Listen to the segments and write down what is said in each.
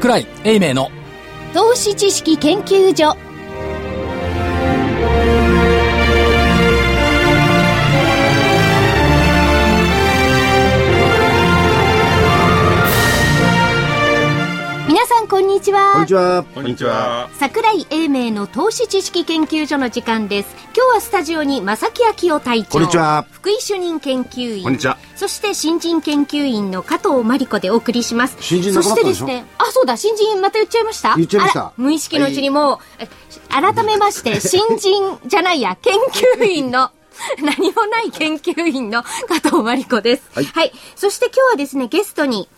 桜井英明の。投資知識研究所。こんにちは。こんにちは。こんにちは。桜井英明の投資知識研究所の時間です。今日はスタジオに正木昭夫隊長こんにちは。福井主任研究員こんにちは。そして新人研究員の加藤真理子でお送りします。新人そしてたでしょ？ですねあそうだ新人また言っちゃいました？言っちゃいました。無意識のうちにもう、え改めまして新人じゃないや研究員の 何もない研究員の加藤真理子です。はい、そして今日はですね、ゲストに、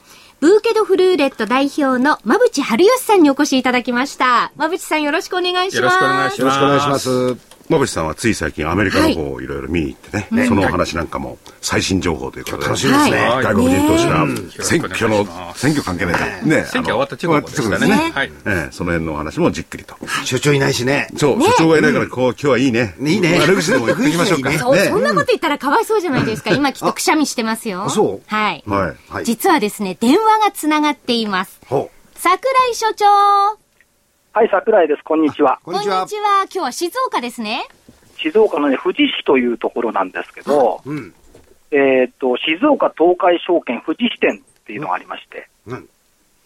ブーケドフルーレット代表の馬淵春吉さんにお越しいただきました。馬淵さんよろしくお願いします。よろしくお願いしよろしくお願いします。馬淵さんはつい最近アメリカの方をいろいろ見に行ってね、そのお話なんかも最新情報ということで、楽しみですね。はい外国人投資家、ね選挙の、選挙関係ないね。ね選挙終わった直後でしたねねはいええその辺のお話もじっくりと。所長いないしね。そう、所長がいないから、こう、今日はいいね。いいね悪口でも言っていきましょうか。いいねそう、ねそんなこと言ったらかわいそうじゃないですか。今きっとくしゃみしてますよ。あそうはい。はい。はい。実はですね、電話がつながっています。ほ桜井所長。はい、桜井です。こんにちは。う。こんにちは。今日は静岡ですね。静岡のね、富士市というところなんですけど、うん。えーっと、静岡東海証券富士支店っていうのがありまして、うん。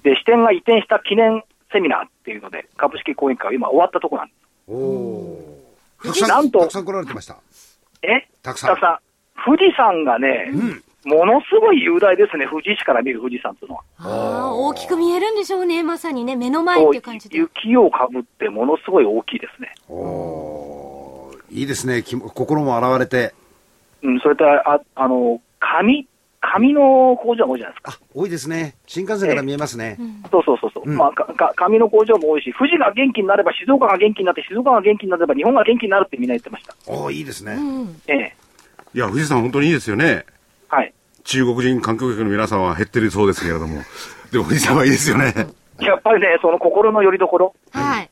で、支店が移転した記念セミナーっていうので、株式講演会は今終わったところなんでおおー。たくさん、なんとたくさん来られてました。す。え？たくさんたくさん。富士山がね、ものすごい雄大ですね、富士市から見る富士山っていうのは。ああ、大きく見えるんでしょうね。まさにね、目の前っていう感じで。雪をかぶってものすごい大きいですね。おーいいですね。き心も洗われて。うん、それと、ああの、紙、紙の工場が多いじゃないですか。あ、多いですね。新幹線から見えますね。そうそうそうそう、うんまあ、かか紙の工場も多いし、富士が元気になれば静岡が元気になって、静岡が元気になれば日本が元気になるってみんな言ってました。おーいいですね。うん。ええ。いや、富士山本当にいいですよね。はい。中国人観光客の皆さんは減ってるそうですけれども。でも富士山はいいですよね。やっぱりね、その心の拠り所、はい。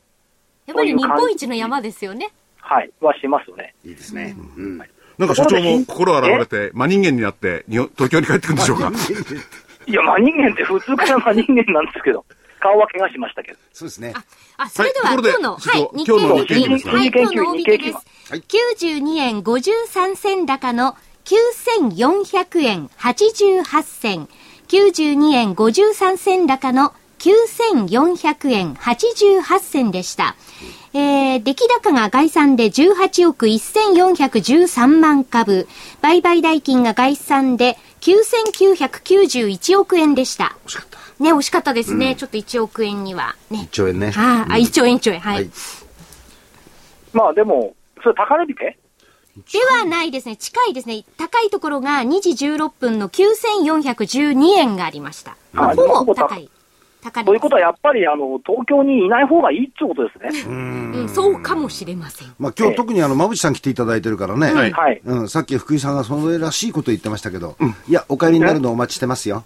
やっぱり日本一の山ですよね。はい、はしますよね。いいですね。うん。なんか所長も心洗われて、真人間になって、日本東京に帰ってくるんでしょうか？いや、真人間って普通から真人間なんですけど、顔は怪我しましたけど。そうですね。あ、それでは、今日の、はい、日今日の経平均。はい、今日の大引けです。はい92円53銭高の9400円88銭。92円53銭高の9400円88銭でした。えー、出来高が概算で18億1413万株。売買代金が概算で9991億円でした。惜しかった。ね、惜しかったですね。ちょっと1億円には。ね1。兆円ね。はい、あ、1兆円1兆円。はい。はいまあでも、それ高値引け？ではないですね。近いですね。高いところが2時16分の9412円がありました。あほぼ高高い。高値ということはやっぱり、あの、東京にいない方がいいってことですね。うん、そうかもしれません。まあ今日特にあの、馬淵さん来ていただいてるからね。はいはい。うん、さっき福井さんがそれらしいこと言ってましたけど、いや、お帰りになるのをお待ちしてますよ。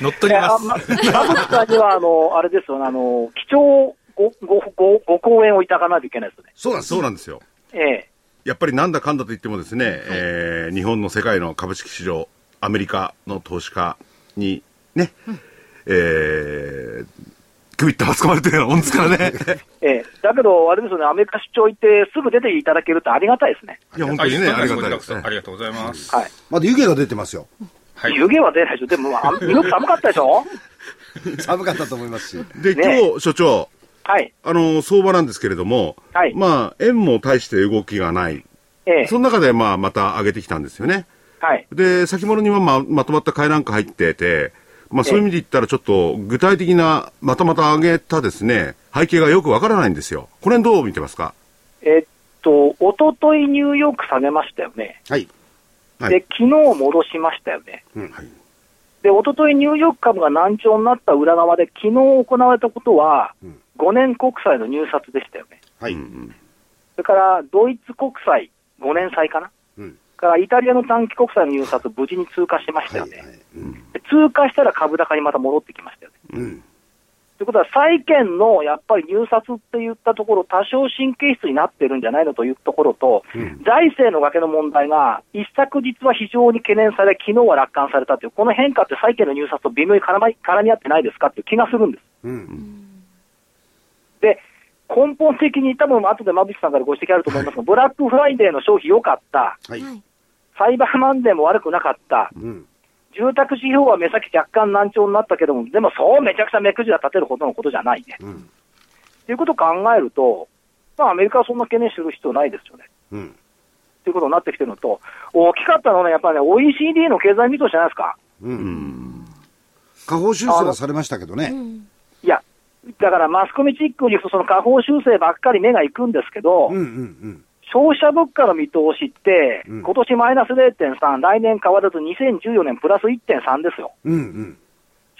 乗っ取えります。あま、馬淵さんには、あの、あれですよ、あの、貴重ご、ご、ご、ご講演をいただかないといけないですね。そうなんですそうなんですよ。ええ。やっぱりなんだかんだと言ってもですね、えー日本の世界の株式市場、アメリカの投資家にね、えー、首ったばつかまれてるようなもんですからね。ええ。だけど、あれですよね、アメリカ出張行ってすぐ出ていただけるってありがたいですね。いや、本当にね、ありがたいですねあ。りがとうございます。はい。まだ湯気が出てますよ。はい。湯気は出ないでしょ。でも、あすごく寒かったでしょ？寒かったと思いますし。で、ね今日、所長、はい。あの、相場なんですけれども、はいまあ、円も大して動きがない。ええ。その中で、まあ、また上げてきたんですよね。はい。で、先物にはままとまった買いなんか入ってて、まあそういう意味で言ったらちょっと具体的なまたまた上げたですね、背景がよくわからないんですよ。これどう見てますか？えっと、おとといニューヨーク下げましたよね。はい。はいで、昨日戻しましたよね。はい。で、おとといニューヨーク株が難聴になった裏側で、昨日行われたことは、5年国債の入札でしたよね。はい。それから、ドイツ国債5年債かな。うんから、イタリアの短期国債の入札、無事に通過しましたよね。はいはいで通過したら株高にまた戻ってきましたよね。うん。ということは、債券のやっぱり入札っていったところ、多少神経質になってるんじゃないのというところと、財政の崖の問題が、一昨日は非常に懸念され、昨日は楽観されたという、この変化って債券の入札と微妙に絡み合ってないですかっていう気がするんです。うん。で、根本的に多分後で馬渕さんからご指摘あると思いますが、ブラックフライデーの消費良かった、はい。はい。サイバーマンデーも悪くなかった、うん。住宅指標は目先若干難聴になったけども、でもそうめちゃくちゃ目くじら立てるほどのことじゃないね。うん。ということを考えると、まあ、アメリカはそんな懸念する必要ないですよね。うん。ということになってきてるのと、大きかったのはね、やっぱりね、OECD の経済見通しじゃないですか。うん。下方修正はされましたけどね。いや、だからマスコミチックに言うと、その下方修正ばっかり目が行くんですけど、うんうんうん。消費者物価の見通しって、うん今年マイナス0.3、来年変わらず2014年プラス1.3ですよ。うんうん。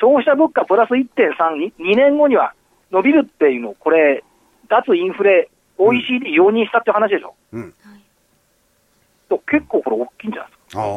消費者物価プラス1.3に、2年後には伸びるっていうの、これ、脱インフレ、OECD 容認したっていう話でしょ。うん。と結構これ大きいんじゃないですか。ああ。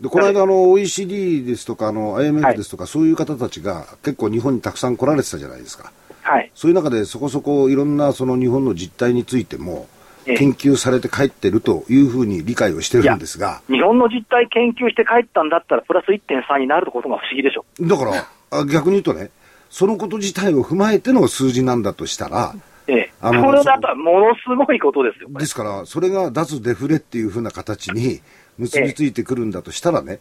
で、この間、あの、OECD ですとか、あの、は IMF いですとか、そういう方たちが結構日本にたくさん来られてたじゃないですか。はい。そういう中でそこそこいろんなその日本の実態についてもええ研究されて帰ってるというふうに理解をしてるんですが、日本の実態研究して帰ったんだったら、プラス1.3になることが不思議でしょ。だからあ逆に言うとね、そのこと自体を踏まえての数字なんだとしたら、ええ。あのこれだとものすごいことですよ、ですから、それが脱デフレっていうふうな形に結びついてくるんだとしたらね、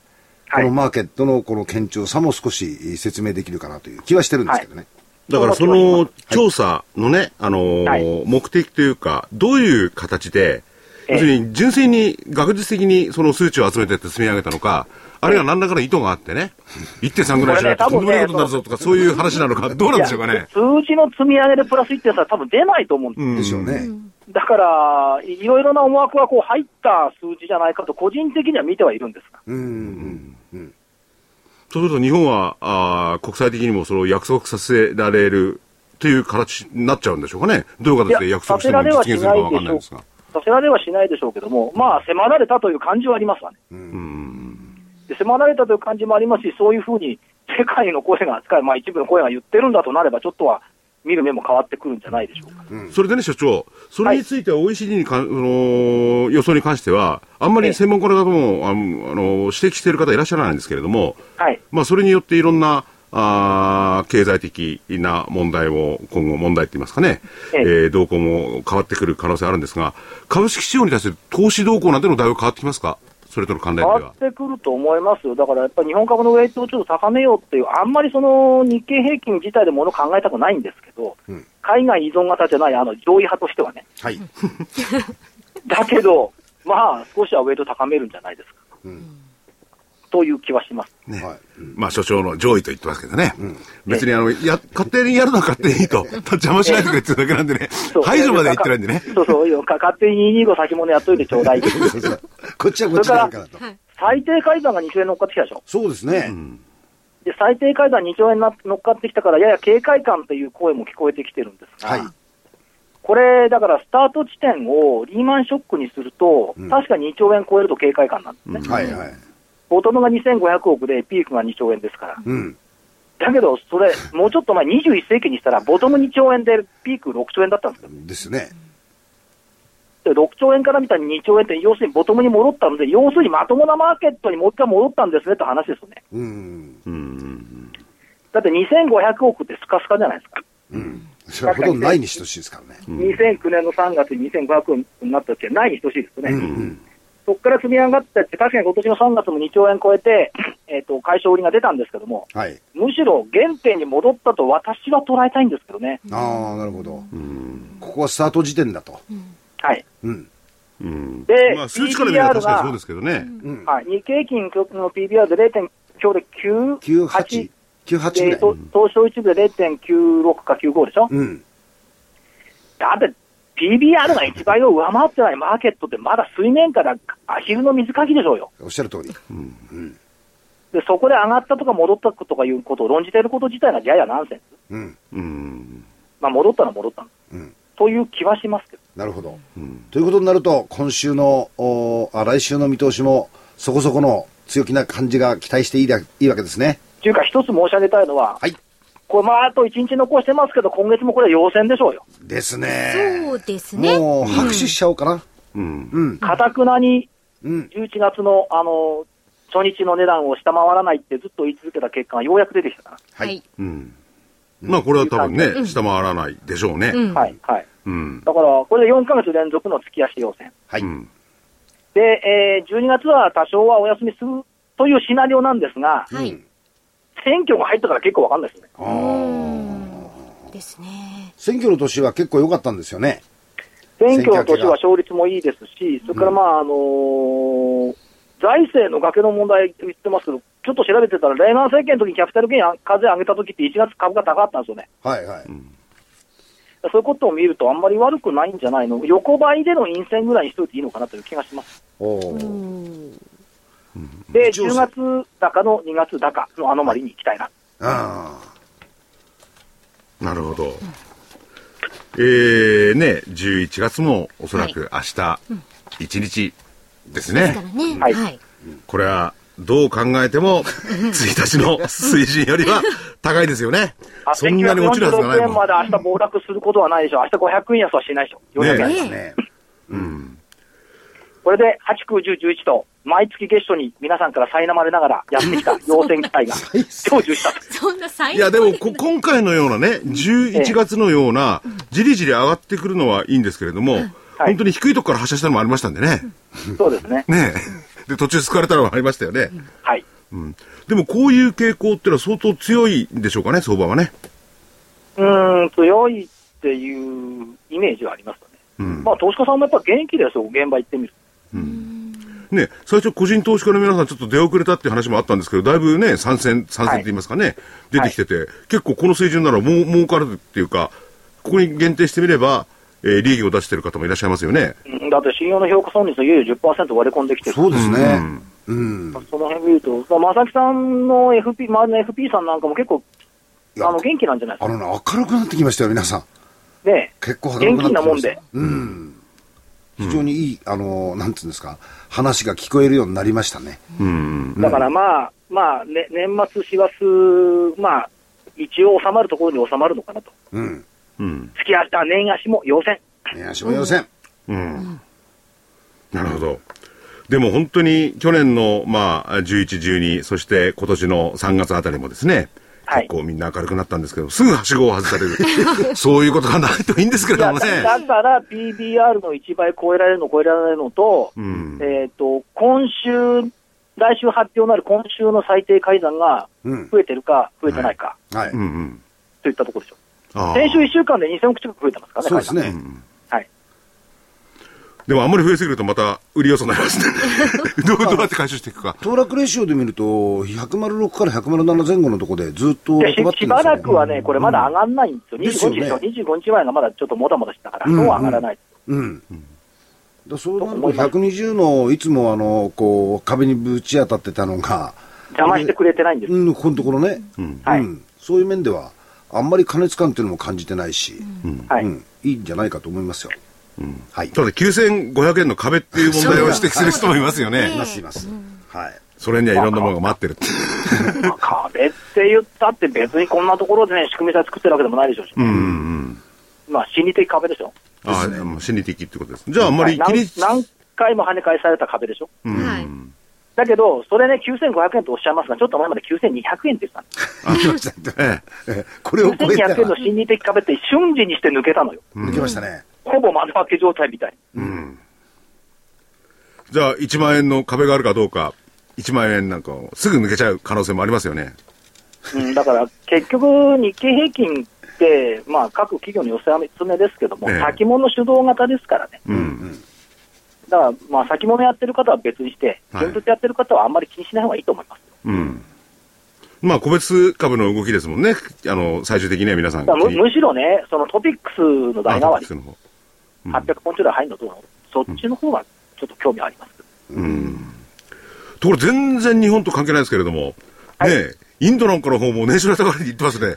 こはい。のマーケットのこの堅調さも少し説明できるかなという気はしてるんですけどね。だからその調査のね、あのーはい。目的というか、どういう形で、ええ。要するに純粋に学術的にその数値を集めてって積み上げたのか、あるいは何らかの意図があってね、1.3ぐらいしないととんでもないことになるぞとか、そういう話なのか、どうなんでしょうかね。数字の積み上げでプラス1.3は多分出ないと思うんです。うんでしょうね。だから、いいろいろな思惑がこう入った数字じゃないかと、個人的には見てはいるんですが。うんうんうん。そうすると日本は、あー国際的にもそれを約束させられるという形になっちゃうんでしょうかね。どういう形で約束しても実現するかわかんないんですが。させられはしないでしょうけども、まあ、迫られたという感じはありますわね。で迫られたという感じもありますし、そういうふうに世界の声がまあ、一部の声が言ってるんだとなれば、ちょっとは見る目も変わってくるんじゃないでしょうか。それでね、所長、それについては OECD にか、ん、その予想に関しては、あんまり専門家の方もあのあの指摘している方いらっしゃらないんですけれども、はい。まあ、それによっていろんなあー経済的な問題も、今後問題って言いますかね、えええー動向も変わってくる可能性あるんですが、株式市場に対する投資動向なんてのだいぶ変わってきますか？それとの関連では変わっ。てくると思いますよ。だからやっぱり日本株のウェイトをちょっと高めようっていう、あんまりその日経平均自体でもの考えたくないんですけど、うん海外依存型じゃない、あの、上位派としてはね。はい。だけど、まあ、少しはウェイト高めるんじゃないですか。うんという気はします。ねはいうんまあ、所長の上位と言ってますけどね。別にあの、や、勝手にやるのは勝手にいいと。邪魔しないでくれっていうだけなんでねそう。排除まで言ってないんでね。そうそうよ、か勝手に225先物やっといてちょうだい。そうそうこっちはこっちでやるからと。最低改ざんが2兆円乗っかってきたでしょ。そうですね。で、最低改ざん2兆円な乗っかってきたから、やや警戒感という声も聞こえてきてるんですが、はい。これ、だからスタート地点をリーマンショックにすると、うん確か2兆円超えると警戒感なんですね。はいはい。ボトムが2500億で、ピークが2兆円ですから。うん。だけど、それ、もうちょっと前、21世紀にしたら、ボトム2兆円で、ピーク6兆円だったんですよ。ですね。で6兆円から見たら2兆円って、要するにボトムに戻ったので、要するにまともなマーケットにもう一回戻ったんですねって話ですよね。うん。うん。だって2500億ってスカスカじゃないですか。うん。それはほとんどないに等しいですからね。2009年の3月に2500億になった時はないに等しいですよね。うんうん。そこから積み上がってって、確かに今年の3月も2兆円超えて、えっ、と、解消売りが出たんですけども、はい。むしろ原点に戻ったと私は捉えたいんですけどね。ああ、なるほど。ここはスタート時点だと。はい。うん。うん。でまあ、数値から見れば確かにそうですけどね。うん。はい。日経平均の PBR で0.9で9、98。98ぐらい。えーと、東証一部で0.96か95でしょ、うん。だって PBR が1倍を上回ってないマーケットってまだ水面からアヒルの水かきでしょうよ。おっしゃる通り。で、そこで上がったとか戻ったとかいうことを論じていること自体がややナンセンス。うん。うん。まあ戻ったら戻ったの。うん。という気はしますけど。なるほど。ということになると、今週の、おあ来週の見通しも、そこそこの強気な感じが期待していいだいいわけですね。というか、一つ申し上げたいのは、はい。これ、まあ、あと1日残してますけど、今月もこれ、陽線でしょうよ。ですね。そうですね。もう拍手しちゃおうかな。うん。うん。かたくなにうん。11月の、あの、初日の値段を下回らないってずっと言い続けた結果がようやく出てきたかはいはい。うん。まあこれは多分ね、下回らないでしょうね。うんら。はい、はい。うん。だから、これで4ヶ月連続の月足陽線。はい。うん。で、えー、12月は多少はお休みするというシナリオなんですが、はいうん選挙が入ったから結構わかんないですね。うんですね。選挙の年は結構良かったんですよね。選挙の年は勝率もいいですし、それからまあ、あのー財政の崖の問題言ってますけど、ちょっと調べてたら、レーガン政権の時にキャピタルゲイン課税上げた時って1月株価高かったんですよね。はいはい。そういうことを見ると、あんまり悪くないんじゃないの、横ばいでの陰線ぐらいにしといていいのかなという気がします。おうーんで、一応10月高の2月高のアノマリに行きたいな。あなるほど。えー、ね、11月もおそらく明日、1日ですね。ですからね。はいはい。これは、どう考えても、1日の水準よりは高いですよね。そんなに落ちるはずがない1946円もん。まで明日暴落することはないでしょう。明日500円安はしないでしょ。400円あ。ねですね。うん。これで8、9、10、11と、毎月月初に皆さんから苛まれながらやってきた 要請期待が成就したと。そんな最いや、でもこ、今回のようなね、11月のような、じりじり上がってくるのはいいんですけれども、本当に低いところから発射したのもありましたんでね。そうですね。ねえ。で、途中救われたのもありましたよね。はい。うん。でも、こういう傾向ってのは相当強いんでしょうかね、相場はね。うーん、強いっていうイメージはありますよね。うん。まあ、投資家さんもやっぱ元気ですよ、現場行ってみるね、最初個人投資家の皆さんちょっと出遅れたっていう話もあったんですけど、だいぶね、参戦、参戦って言いますかね、出てきてて、結構この水準ならもう儲かるっていうか、ここに限定してみれば、えー利益を出してる方もいらっしゃいますよね。うんだって信用の評価損率のいよいよ10%割り込んできてる。そうですねうん。うん。その辺見ると、正木さんの FP、周りの FP さんなんかも結構、あの、元気なんじゃないですか。あのね、明るくなってきましたよ、皆さん。ね結構明るくなってきました。元気なもんで。うん。非常にいい、あの、なんつうんですか、話が聞こえるようになりましたね。うん。だからまあ、まあ、ね、年末、師走、まあ、一応収まるところに収まるのかなと。うん。うん。月足、あ年足も要線。ね、足も予選。うん。なるほど。でも本当に去年の、まあ、11、12、そして今年の3月あたりもですね、はい結構みんな明るくなったんですけど、すぐはしごを外される。そういうことがないといいんですけれどもね。だから PBR の1倍超えられるの超えられないのと、うん。えっ、と、今週、来週発表になる今週の最低改ざんがうん。増えてるか増えてないか、はい。といったところでしょあー先週1週間で2000億近く増えてますからね、そうですね。でもあんまり増えすぎるとまた売り要素になりますね。どうどうやって回収していくか。騰落レシオで見ると、106から107前後のところでずっとでしばらくはね、これまだ上がんないんですよ。ですよね25日でしょ、25日前がまだちょっともたもたしたから、うんそうは上がらない。うん。だそうなると、120のいつもあの、こう、壁にぶち当たってたのが、邪魔してくれてないんです。うん、このところね、うん。はいうん、そういう面では、あんまり過熱感っていうのも感じてないし、はい。うん、いいんじゃないかと思いますよ。はい。ただ9500円の壁っていう問題を指摘する人もいますよねい。ます、います。はい。それにはいろんなものが待ってるって。まあ壁って言ったって別にこんなところでね、仕組みさえ作ってるわけでもないでしょうし、うんうんうん。まあ心理的壁でしょ。ああ、もう心理的ってことです。じゃああんまりはい気に何何回も跳ね返された壁でしょ。うんはいだけど、それね、9500円とおっしゃいますが、ちょっと前まで9200円って言ってたんです。ありましたね。え えこれを超えた9200円らの、心理的壁って瞬時にして抜けたのよ。抜けましたね。ほぼ窓開け状態みたい。うん。じゃあ1万円の壁があるかどうか、1万円なんかをすぐ抜けちゃう可能性もありますよね。うん、だから結局、日経平均って、まあ、各企業の寄せ集めですけども、ええ先物主導型ですからね、うん。だから、まあ、先物やってる方は別にして、はい現物やってる方はあんまり気にしない方がいいと思います。うん。まあ個別株の動きですもんね。あの、最終的には皆さんむむしろね、そのトピックスの代替わり800ポイントぐらい入るのと、そっちの方がちょっと興味あります。うん。ところ全然日本と関係ないですけれども、はいねえ、インドなんかの方も年収が高いって言ってますね。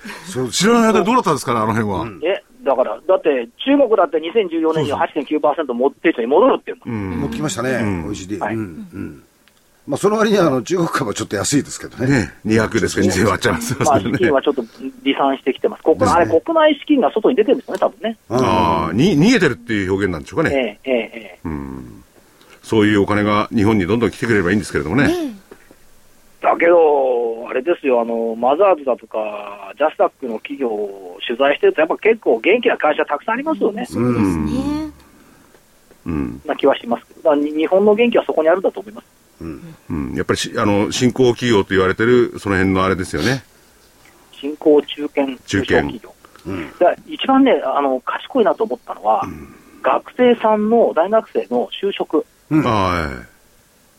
知らない間にどうだったんですかね、あの辺は。え、だから、だって中国だって2014年には8.9%持ってる人に戻るっていうの。うん。持ってきましたね、うん OECD。はいうんうんまあ、その割にはあの中国株はちょっと安いですけどね。ね、200ですか、2000割っちゃいますまあ。資金はちょっと離散してきてます。国内、あれ、国内資金が外に出てるんですよね、多分ね。ああ、に、逃げてるっていう表現なんでしょうかえね。え、ええ、ええ。そういうお金が日本にどんどん来てくれればいいんですけれどもね。だけど、あれですよ、あの、マザーズだとか、ジャスダックの企業を取材してると、やっぱ結構元気な会社たくさんありますよね。そうですね。うん。な気はしますけど、日本の元気はそこにあるんだと思います。うん。やっぱりし、あの、新興企業と言われてる、その辺のあれですよね。新興中堅中小企業。だから一番ね、あの、賢いなと思ったのは、学生さんの大学生の就職。は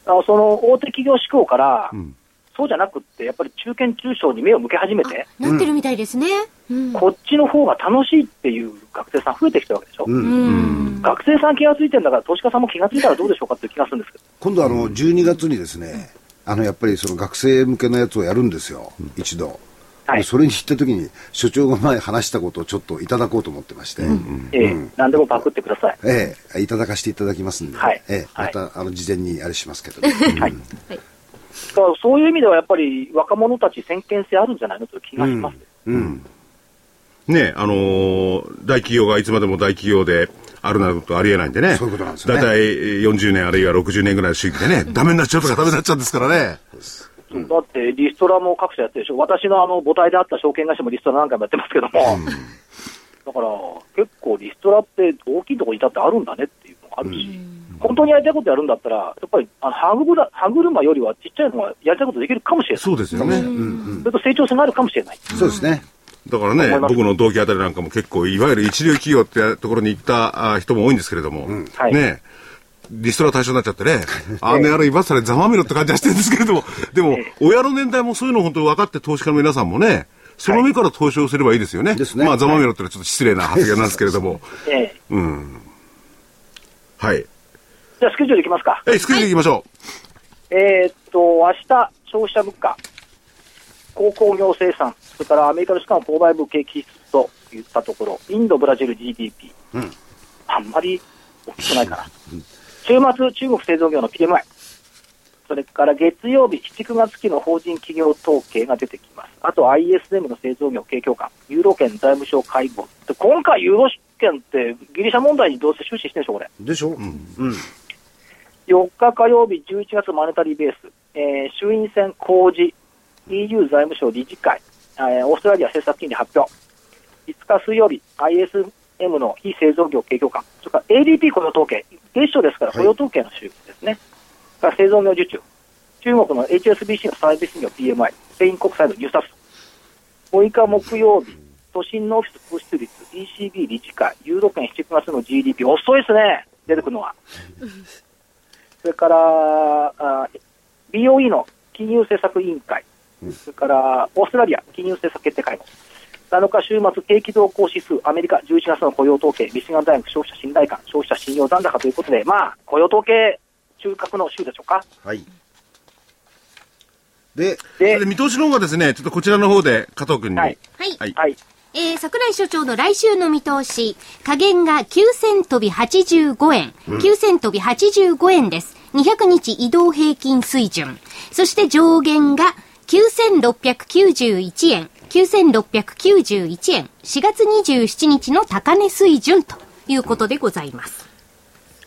あのその大手企業志向から、んそうじゃなくって、やっぱり中堅中小に目を向け始めて、なってるみたいですね。うん。こっちの方が楽しいっていう学生さん増えてきてるわけでしょ？うん。学生さん気がついてるんだから、投資家さんも気がついたらどうでしょうかっていう気がするんですけど。今度あの、12月にですね、あの、やっぱりその学生向けのやつをやるんですよ、一度。はい。でそれに行った時に、所長が前話したことをちょっといただこうと思ってまして、ええ。何でもパクってください。ええ、いただかせていただきますんで、はい。ええ、まはい。た、あの、事前にあれしますけど、ね、はい。だからそういう意味ではやっぱり若者たち先見性あるんじゃないのという気がします。うん。ね、あのー大企業がいつまでも大企業であるなどとありえないんでね。そういうことなんですよねだいたい40年あるいは60年ぐらいの周期でね、ダメになっちゃうとかダメになっちゃうんですからね。だってリストラも各社やってるでしょ。私のあの母体であった証券会社もリストラ何回もやってますけども。だから結構リストラって大きいところにいたってあるんだねっていうのがあるし。本当にやりたいことやるんだったら、やっぱりあの歯車歯車よりはちっちゃいのがやりたいことできるかもしれない。そうですよね。それと成長性があるかもしれない。そうですね。だからね、僕の同期あたりなんかも結構、いわゆる一流企業ってところに行ったあ人も多いんですけれども、はいね、リストラ対象になっちゃってね、あの野郎、今更ざまみろって感じはしてるんですけれども、でも、親の年代もそういうの本当分かって投資家の皆さんもね、その目から投資をすればいいですよね。ですねまあ、ざまみろってのはちょっと失礼な発言なんですけれども、ええうん。はい。じゃあスケジュールいきますか。え、スクリーン行きましょえーっと、明日、消費者物価、鉱工業生産、それからアメリカのしかも購買部景気指数といったところ、インド、ブラジル GDP、あんまり大きくないかな。週末、中国製造業の PMI、それから月曜日、7、9月期の法人企業統計が出てきます。あと ISM の製造業景況感、ユーロ圏財務省会合。で今回、ユーロ圏ってギリシャ問題にどうせ終始してるんでしょ、これ。でしょうん。4日火曜日、11月マネタリーベース、えー衆院選公示、EU 財務省理事会、えーオーストラリア政策金利発表、5日水曜日、ISM の非製造業景況感、それから ADP 雇用統計、月初ですからはい。雇用統計の週ですね、それから製造業受注、中国の HSBC のサービス業 PMI、スペイン国債の入札、6日木曜日、都心のオフィス空室率、ECB 理事会、ユーロ圏7、9月の GDP、遅いですね、出てくるのは。それから、あ BOE の金融政策委員会、それからオーストラリア金融政策決定会合、7日週末景気動向指数、アメリカ11月の雇用統計、ミシガン大学消費者信頼感、消費者信用残高ということで、まあ、雇用統計中核の週でしょうか。はい。で、でで、、見通しの方がですね、ちょっとこちらの方で加藤君に。はいはい。はいはい。えー、桜井所長の来週の見通し、下限が9000飛び85円、9000飛び85円です。200日移動平均水準。そして上限が9691円、9691円、4月27日の高値水準ということでございます。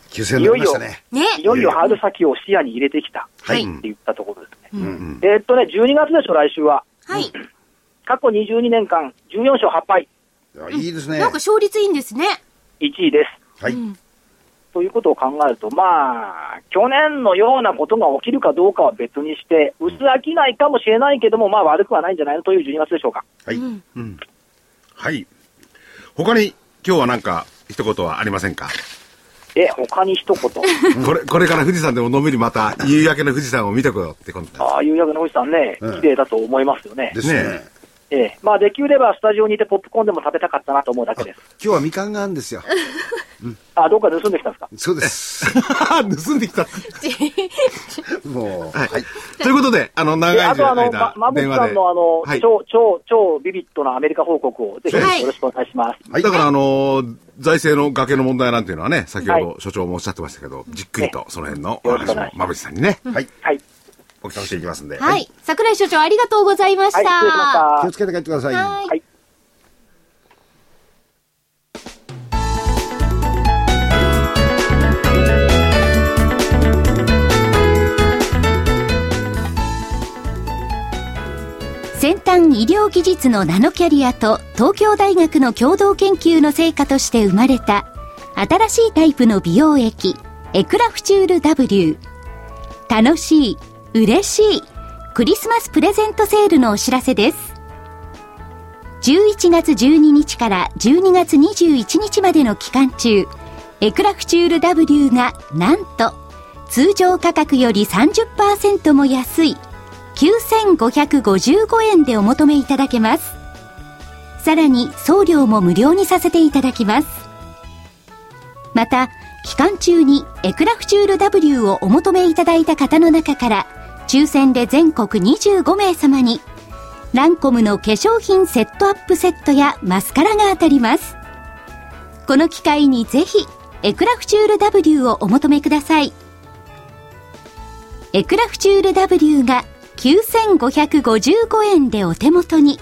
9000になりましたね。ね。いよいよ春先を視野に入れてきた。はいって言ったところですね。えーっとね、12月でしょ、来週は。はい。過去22年間、14勝8敗、いやいいですね。なんか勝率いいんですね。1位です。はい。ということを考えると、まあ、去年のようなことが起きるかどうかは別にして、薄飽きないかもしれないけども、まあ悪くはないんじゃないのという12月でしょうか。はい。はい。他に、今日はなんか、一言はありませんか？え、他に一言。これ、これから富士山でものんびりまた、夕焼けの富士山を見てこようってことああ、夕焼けの富士山ね、うん綺麗だと思いますよね。ですね。ねええ、まあできればスタジオにいてポップコーンでも食べたかったなと思うだけです。今日はみかんがあるんですよ。あ、どっかで盗んできたんですか？そうです。盗んできた。もう、ははいい。ということで、あの、長いであとあの、間ま、、まぶ。さんのあの、はい超、超、超ビビッドなアメリカ報告をぜひよはいろしくお願いします。はいだから、あのー財政の崖の問題なんていうのはね、先ほはど所長もおっしゃってましたけど、じっくりとその辺のお話もます馬淵さんにね。はい。はい。お聞きしていきますんで。はい。桜井所長ありがとうございました。はい、気を。つけて帰ってください。はいはい先端医療技術のナノキャリアと東京大学の共同研究の成果として生まれた新しいタイプの美容液エクラフチュール W 楽しい嬉しい。クリスマスプレゼントセールのお知らせです。11月12日から12月21日までの期間中エクラフチュール W がなんと通常価格より30%も安い9555円でお求めいただけます。さらに送料も無料にさせていただきます。また期間中にエクラフチュール W をお求めいただいた方の中から抽選で全国25名様にランコムの化粧品セットアップセットやマスカラが当たります。この機会にぜひエクラフチュール W をお求めください。エクラフチュール W が9555円でお手元に。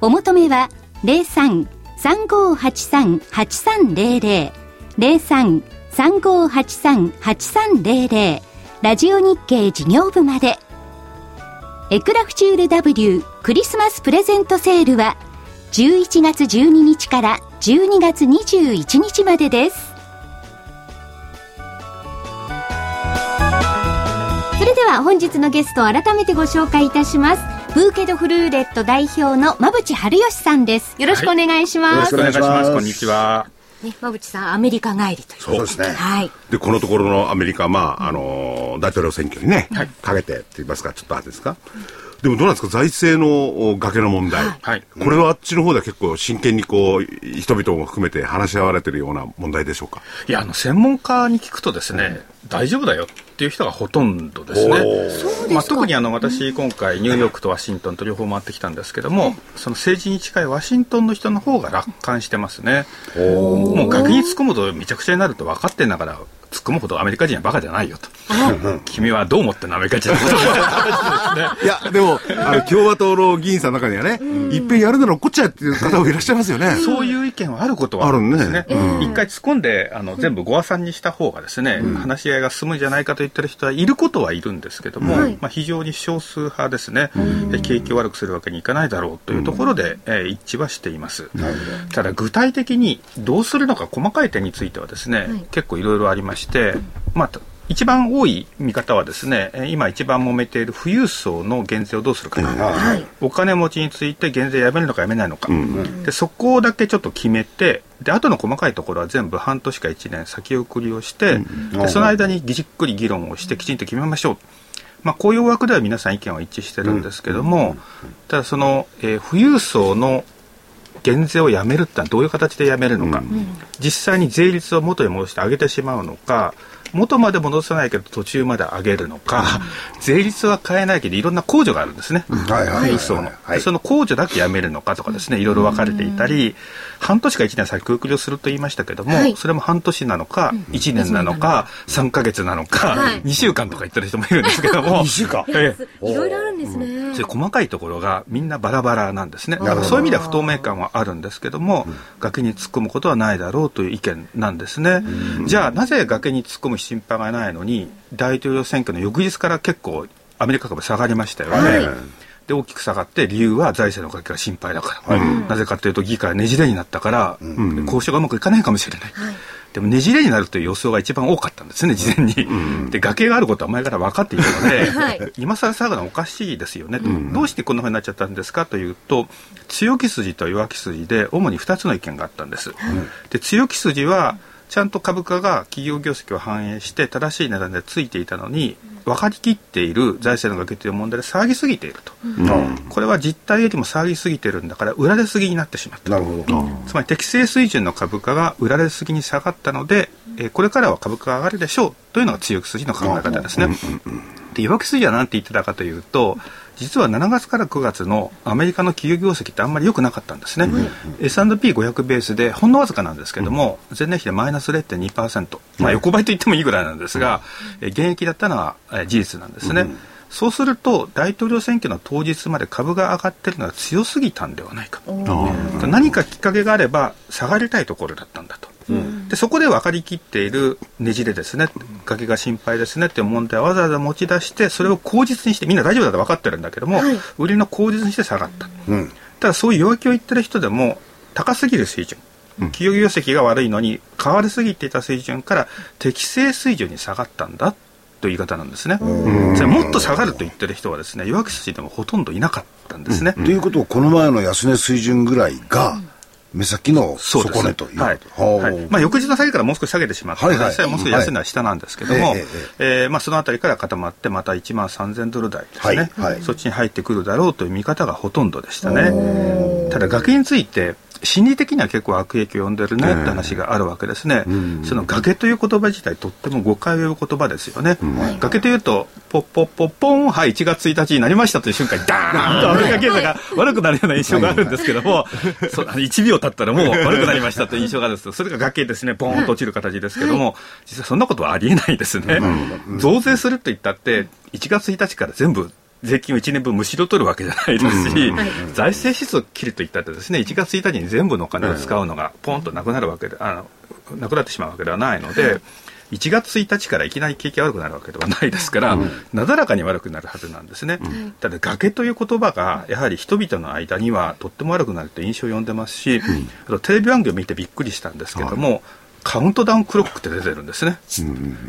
お求めは03-3583-8300 03-3583-8300ラジオ日経事業部まで。エクラフチュール W クリスマスプレゼントセールは11月12日から12月21日までです。それでは本日のゲストを改めてご紹介いたします。ブーケドフルーレット代表の馬淵春吉さんです。よろしくお願いします、はい。よろしくお願いします。こんにちは。ね、馬淵さんアメリカ帰りという。そうですね。はい。で、このところのアメリカ、まあ、あのー大統領選挙にね、かけてって言いますか、ちょっとあれですか？でもどうなんですか、財政のお崖の問題。はい。これはあっちの方では結構真剣にこう、人々も含めて話し合われてるような問題でしょうか？いや、あの、専門家に聞くとですね、大丈夫だよっていう人がほとんどですね。まあ、特にあの私、今回、ニューヨークとワシントンと両方回ってきたんですけども、その政治に近いワシントンの人の方が楽観してますね。もう崖に突っ込むとめちゃくちゃになると分かってんだから、突っ込むほどアメリカ人はバカじゃないよと。君はどう思ってんのアメリカ人のこといや、でも、あの共和党の議員さんの中にはね、いっぺんやるなら怒っちゃえっていう方もいらっしゃいますよね。そういう意見はあることはあるん。ですね。一回突っ込んで、あの、全部ご和算にした方がですね、話し合いが進むんじゃないかと言ってる人はいることはいるんですけども、まあ非常に少数派ですね、え景気を悪くするわけにいかないだろうというところで、えー一致はしています。ただ具体的にどうするのか細かい点についてはですね、結構いろいろありまして、まあ、一番多い見方はですね、えー今一番揉めている富裕層の減税をどうするか、お金持ちについて減税やめるのかやめないのか、でそこだけちょっと決めてで後の細かいところは全部半年か1年先送りをして、でその間にじっくり議論をしてきちんと決めましょう。まあ、こういう枠では皆さん意見は一致してるんですけども、ただその、えー富裕層の減税をやめるってのはどういう形でやめるのか、実際に税率を元に戻して上げてしまうのか元まで戻さないけど途中まで上げるのか、税率は変えないけどいろんな控除があるんですね、はいはいその控除だけやめるのかとかですねいろいろ分かれていたり、半年か1年先送りをすると言いましたけども、はい。それも半年なのか、1年なのか、3か。月なのか、はい。2週間とか言ってる人もいるんですけども。2週間ええ。いろいろあるんですね。そういう細かいところがみんなバラバラなんですね。だからそういう意味では不透明感はあるんですけども、崖に突っ込むことはないだろうという意見なんですね。じゃあなぜ崖に突っ込む心配がないのに、大統領選挙の翌日から結構アメリカ株下がりましたよね。はい。で大きく下がって理由は財政の崖が心配だから、なぜかというと議会ねじれになったから、交渉がうまくいかないかもしれない、でもねじれになるという予想が一番多かったんですね事前に、で崖があることは前から分かっていたので、はい。今更下がるのはおかしいですよね。と、どうしてこんなふうになっちゃったんですかというと強気筋と弱気筋で主に2つの意見があったんです、で強気筋はちゃんと株価が企業業績を反映して正しい値段でついていたのに分かりきっている財政の崖という問題で騒ぎすぎていると、これは実態よりも騒ぎすぎてるんだから売られすぎになってしまった。なるほど。つまり適正水準の株価が売られすぎに下がったので、えーこれからは株価が上がるでしょうというのが強気筋の考え方ですね。で弱気筋は何て言ってたかというと実は7月から9月のアメリカの企業業績ってあんまり良くなかったんですね、S&P500 ベースでほんのわずかなんですけども、前年比でマイナス0.2%、まあ、横ばいと言ってもいいぐらいなんですが、えー現役だったのは、えー事実なんですね、そうすると大統領選挙の当日まで株が上がってるのは強すぎたんではないか何かきっかけがあれば下がりたいところだったんだと。うん、でそこで分かりきっているねじれですね崖が心配ですねっていう問題をわざわざ持ち出してそれを口実にしてみんな大丈夫だと分かってるんだけども、はい、売りの口実にして下がった、うん、ただそういう弱気を言ってる人でも高すぎる水準。企業業績が悪いのに変わりすぎていた水準から適正水準に下がったんだという言い方なんですね。じゃもっと下がると言ってる人はですね、弱気筋でもほとんどいなかったんですね。と、うん、いうことは、この前の安値水準ぐらいが、目先の底値というはい、はい、まあ、翌日の下げからもう少し下げてしまって、はいはい、実際もう少し安い。のは下なんですけども、はい、えー、まあ、そのあたりから固まってまた1万3000ドル台ですね、はいはい、そっちに入ってくるだろうという見方がほとんどでしたね。ただ崖について心理的には結構悪影響を呼んでるねって話があるわけですね、その崖という言葉自体とっても誤解を呼ぶ言葉ですよね、うん、崖というとポッポッポッポンはい1月1日になりましたという瞬間にダーンとアメリカ経済が悪くなるような印象があるんですけどもそ1秒経ったらもう悪くなりましたという印象があるんですそれが崖ですねポーンと落ちる形ですけども実はそんなことはありえないですね、増税すると言ったって1月1日から全部税金を1年分むしろ取るわけじゃないですし、財政支出を切るといったってですね1月1日に全部のお金を使うのがポンとなくなるわけであのなくなってしまうわけではないので。1月1日からいきなり景気が悪くなるわけではないですから、なだらかに悪くなるはずなんですね、ただ崖という言葉がやはり人々の間にはとっても悪くなるという印象を呼んでますし、あとテレビ番組を見てびっくりしたんですけども、カウントダウンクロックって出てるんですね、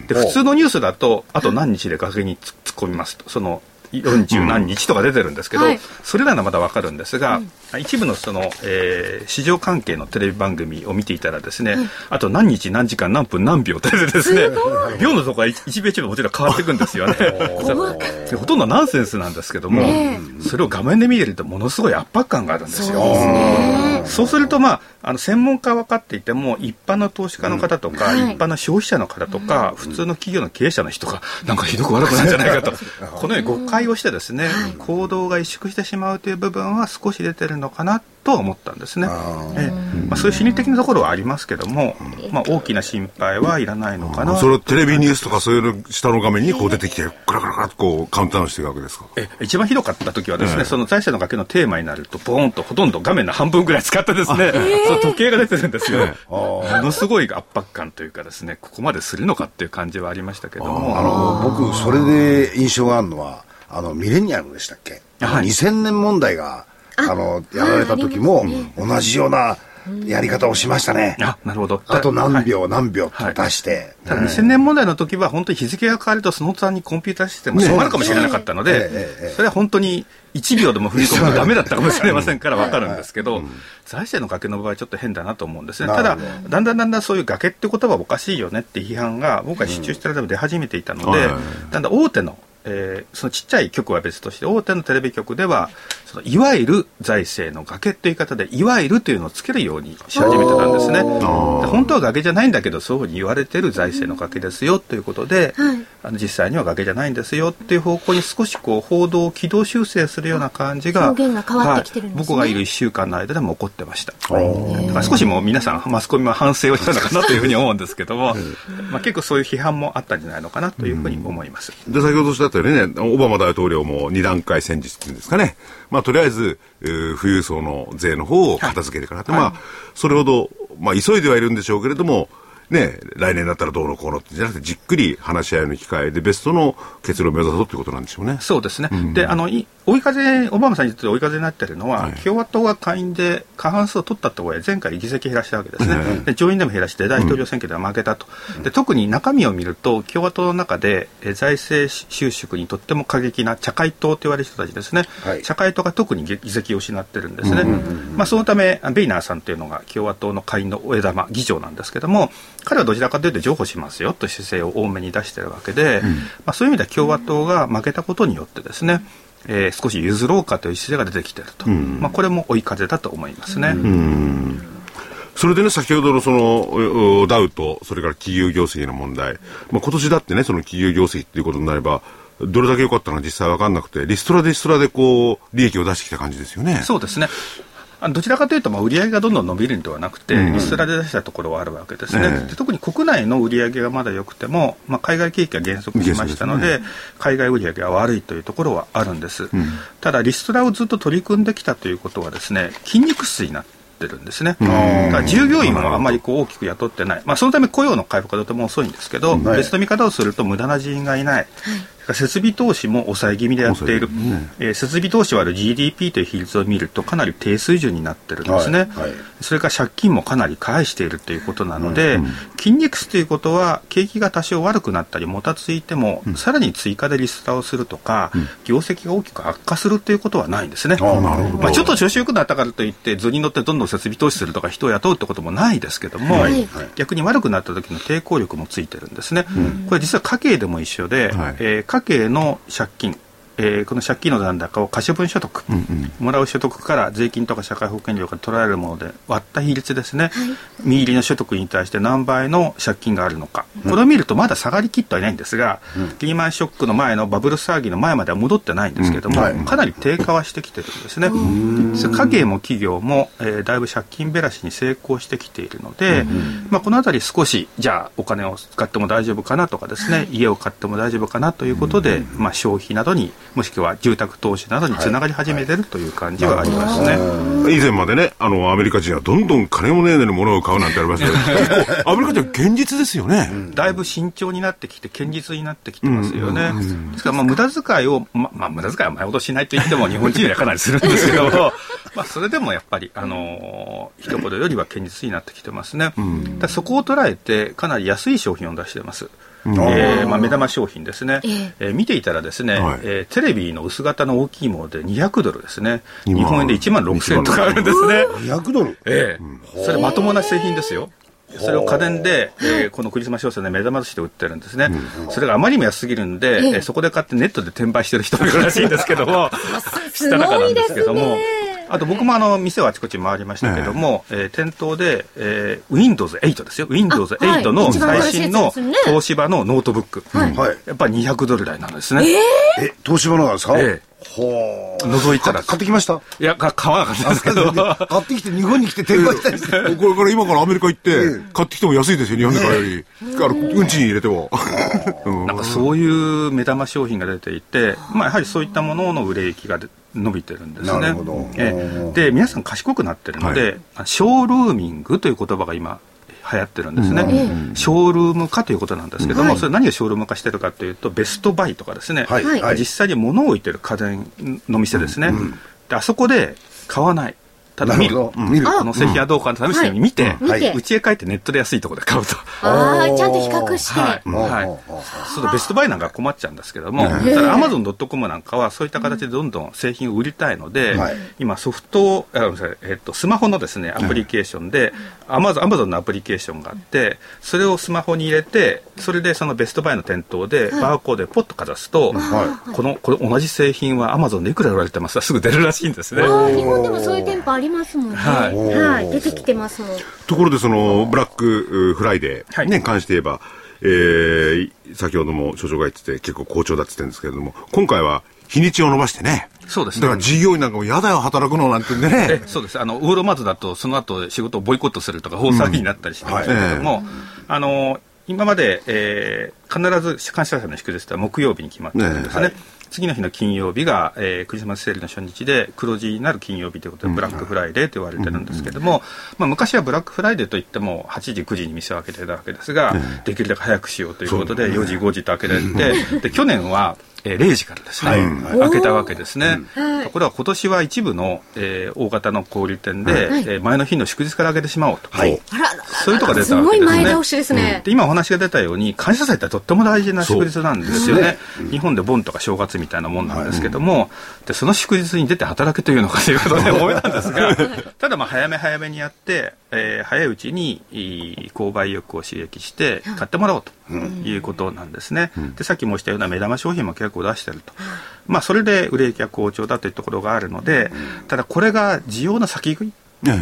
で普通のニュースだとあと何日で崖に突っ込みますと。その40何日とか出てるんですけど、はい、それならまだわかるんですが、うん、一部のその、えー、市場関係のテレビ番組を見ていたらですね、うん、あと何日何時間何分何秒ってですね秒のところは1秒1秒もちろん変わっていくんですよね。ほとんどナンセンスなんですけども、それを画面で見てるとものすごい圧迫感があるんですよ。そうするとまああの専門家は分かっていても一般の投資家の方とか、うん。はい、一般の消費者の方とか、うん、普通の企業の経営者の人がなんかひどく悪くなるんじゃないかと。このように誤解をしてですね、行動が萎縮してしまうという部分は少し出てるのかなとは思ったんですね。えまあ、そういう心理的なところはありますけども、まあ、大きな心配はいらないのかな。それテレビニュースとかそういうの下の画面にこう出てきて、クラクラクラとこうカウントダウンしていくわけですかえ一番ひどかった時はですね、その財政の崖のテーマになると、ボーンとほとんど画面の半分ぐらい使ってですね、その時計が出てるんですよ。ものすごい圧迫感というかですね、ここまでするのかっていう感じはありましたけども。あの、僕、それで印象があるのは、あの、ミレニアムでしたっけ、はい、2000年問題が、あの、やられた時も、同じような、やり方をしましたね。あ、なるほど。あと何秒、何秒と出して。ただ2000年問題の時は本当に日付が変わるとその途端にコンピューターシステムが閉まるかもしれなかったので、それは本当に1秒でも振り込むとダメだったかもしれませんから分かるんですけど、財政の崖の場合ちょっと変だなと思うんですね。ただ、だんだんだんだんそういう崖って言葉おかしいよねって批判が僕が支柱して出始めていたので、だんだん大手のえー、そのちっちゃい局は別として大手のテレビ局ではそのいわゆる財政の崖という言い方でいわゆるというのをつけるようにし始めてたんですね。本当は崖じゃないんだけどそういうふうに言われてる財政の崖ですよということで、はい、あの実際には崖じゃないんですよっていう方向に少しこう報道を軌道修正するような感じが表現が変わってきてるんです、ね。はい、僕がいる1週間の間でも起こってましただから少しもう皆さんマスコミは反省をしたのかなというふうに思うんですけども、まあ、結構そういう批判もあったんじゃないのかなというふうに思います、で先ほどおっしゃったようにねオバマ大統領も2段階戦術っていうんですかね、まあ、とりあえず、えー、富裕層の税の方を片付けるからはい、まあ、それほど、まあ、急いではいるんでしょうけれども、ね、来年だったらどうのこうのってじゃなくてじっくり話し合いの機会でベストの結論を目指そうということなんでしょうね。そうですね。うん、で、あの、追い風、オバマさんにとって追い風になっているのは、はい、共和党が下院で過半数を取ったところで前回議席減らしたわけですね。で上院でも減らして大統領選挙では負けたと。うん、で特に中身を見ると共和党の中で財政収縮にとっても過激な茶会党と言われる人たちですね。はい、茶会党が特に議席を失ってるんですね。まあそのためベイナーさんというのが共和党の下院のお枝議長なんですけども、彼はどちらかというと譲歩しますよという姿勢を多めに出しているわけで、うん、まあそういう意味では共和党が負けたことによってですね。えー、少し譲ろうかという姿勢が出てきていると、うん、まあ、これも追い風だと思いますね。それでね、先ほどのその、ダウと、それから企業業績の問題。まあ、今年だってね、その企業業績っていうことになれば、どれだけ良かったのか実際分かんなくて、リストラでリストラでこう、利益を出してきた感じですよね。そうですね。どちらかというと、まあ、売上がどんどん伸びるんではなくて、リストラで出したところはあるわけですね、で特に国内の売上がまだ良くても、まあ、海外景気が減速しましたので、海外売上が悪いというところはあるんです、ただ、リストラをずっと取り組んできたということはですね、筋肉質になってってるんですね。だから従業員はあんまりこう大きく雇ってない。まあそのため雇用の回復がとても遅いんですけど、別の見方をすると無駄な人員がいない。設備投資も抑え気味でやっている、ね。えー、設備投資は GDP という比率を見るとかなり低水準になってるんですね、はいはい、それから借金もかなり返しているということなので、うんうん、筋肉質ということは景気が多少悪くなったりもたついても、うん、さらに追加でリストラをするとか、うん、業績が大きく悪化するということはないんですね、まあ、ちょっと調子よくなったからといって図に乗ってどんどん設備投資するとか人を雇うってこともないですけども、はい、逆に悪くなった時の抵抗力もついてるんですね、これ実は家計でも一緒で、はい、えー、家計の借金。えー、この借金の残高を可処分所得、うんうん、もらう所得から税金とか社会保険料が取られるもので割った比率ですね、はい、身入りの所得に対して何倍の借金があるのか、うん、これを見るとまだ下がりきってはいないんですが、うん、リーマンショックの前のバブル騒ぎの前までは戻ってないんですけども、うん。はい、かなり低下はしてきてるんですね。家計も企業も、えー、だいぶ借金減らしに成功してきているので、まあ、この辺り少しじゃあお金を使っても大丈夫かなとかですね、家を買っても大丈夫かなということで、まあ、消費などにもしくは住宅投資などにつながり始めてるという感じはありますね、はい、以前までねあのアメリカ人はどんどん金もねえのに物を買うなんてありましたけどアメリカ人は現実ですよね、うん、だいぶ慎重になってきて堅実になってきてますよね、ですからまあ無駄遣いをままあ無駄遣いは前ほどしないと言っても日本人よりはかなりするんですけど まあそれでもやっぱりあのー、一言よりは堅実になってきてますね、うん、だそこを捉えてかなり安い商品を出してますえーまあ、目玉商品ですね、えー、見ていたらですね、はい、えー、テレビの薄型の大きいもので200ドルですね。日本円で1万6000円とかあるんですね。200ドル。ええ。ー、それまともな製品ですよ。それを家電で、えー、このクリスマス商戦で目玉として売ってるんですね、うん、それがあまりにも安すぎるんで、えー、そこで買ってネットで転売してる人もいるらしいんですけども。知った中なんですけども。あと僕もあの店をあちこち回りましたけども、えー、えー、店頭で、えー、Windows8 ですよ。Windows8 の最新の東芝のノートブック、はい、やっぱり200ドル台なんですね。えー、え東芝なんですか、えーほ覗いたら買ってきました？いや買わなかったですけど。買ってきて日本に来て転売したりして。これから今からアメリカ行って買ってきても安いですよ日本で買うより。あの運賃に入れても。なんかそういう目玉商品が出ていてまあやはりそういったものの売れ行きが伸びてるんですね。えで皆さん賢くなってるので、はい、ショールーミングという言葉が今流行ってるんですね、うん、ショールーム化ということなんですけども、はい、それ何をショールーム化してるかというとベストバイとかですね、はい、実際に物を置いてる家電の店ですね、うん、であそこで買わないただ見る。見る。この製品はどうか試して。見て、うちへ帰ってネットで安いところで買うと。ああ、ちゃんと比較して。はい。はい。そうベストバイなんか困っちゃうんですけども、ただアマゾンドットコムなんかはそういった形でどんどん製品を売りたいので、今ソフト、えっと、スマホのですね、アプリケーションで、アマゾン、アマゾンのアプリケーションがあって、それをスマホに入れて、それでそのベストバイの店頭でバーコードでポッとかざすと、この、これ同じ製品はアマゾンでいくら売られてます？かすぐ出るらしいんですね。日本でもそういう店舗ありりますもんね。はい。はい。出てきてますもん。ところで、その、ブラックフライデーに関して言えば、えー、先ほども所長が言ってて結構好調だって言ってるんですけれども、今回は日にちを延ばしてね。そうです、ね、だから従業員なんかも嫌だよ、働くのなんてね。そうです。あの、ウォルマートだと、その後仕事をボイコットするとか、大騒ぎになったりしてましたけども、うんはい、あの、今まで、えー、必ず感謝祭の祝日は木曜日に決まってるんですね。ねはい次の日の金曜日が、えー、クリスマスセールの初日で黒字になる金曜日ということでブラックフライデーと言われてるんですけども、まあ、昔はブラックフライデーといっても8時9時に店を開けてたわけですが、できるだけ早くしようということで4時5時と開けられて で去年はえー、0時からですね、はい、開けたわけですね、ところが今年は一部の、えー、大型の小売店で、はい、えー、前の日の祝日から開けてしまおうと、はい、そういうとこが出たわけですね。すごい前倒しですね、で今お話が出たように感謝祭ってとっても大事な祝日なんですよね、日本で盆とか正月みたいなもんなんですけども、でその祝日に出て働けというのかということで 思いなんですがただまあ早め早めにやってえー、早いうちに購買意欲を刺激して買ってもらおうということなんですね、うん、でさっき申したような目玉商品も結構出してると、まあ、それで売れ行きが好調だというところがあるのでただこれが需要の先食い。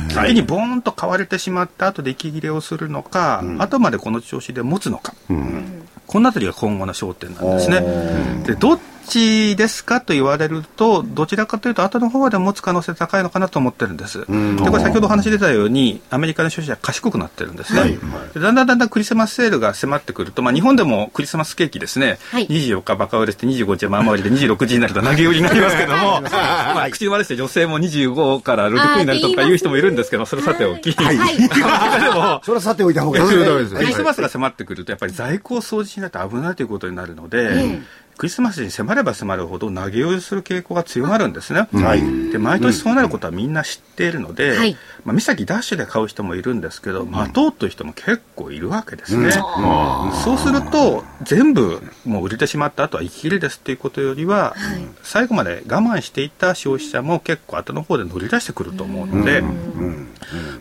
先にボーンと買われてしまった後で息切れをするのか、うん、後までこの調子で持つのか、うん、この辺りが今後の焦点なんですね。でどっちですかと言われると、どちらかというと、後の方で持つ可能性高いのかなと思ってるんです。で、これ先ほどお話出たように、アメリカの消費者は賢くなってるんですね。はいはい、だんだんだんだんクリスマスセールが迫ってくると、まあ、日本でもクリスマスケーキですね、はい、24日バカ売れして25日はまあ回りで26時になると投げ売りになりますけども、まあ、口悪して女性も25から6になるとかいう人もいるんですけど、それさておき。はい。でも、それはさておいた方がいい。ですね。クリスマスが迫ってくると、やっぱり在庫を掃除しないと危ないということになるので、クリスマスに迫れば迫るほど投げ売りする傾向が強まるんですね。はい、で毎年そうなることはみんな知っているので、うん、まあ、三崎ダッシュで買う人もいるんですけど、待とうという人も結構いるわけですね。うん、そうすると全部もう売れてしまった後は生きるですっていうことよりは、はい、最後まで我慢していた消費者も結構後の方で乗り出してくると思うので、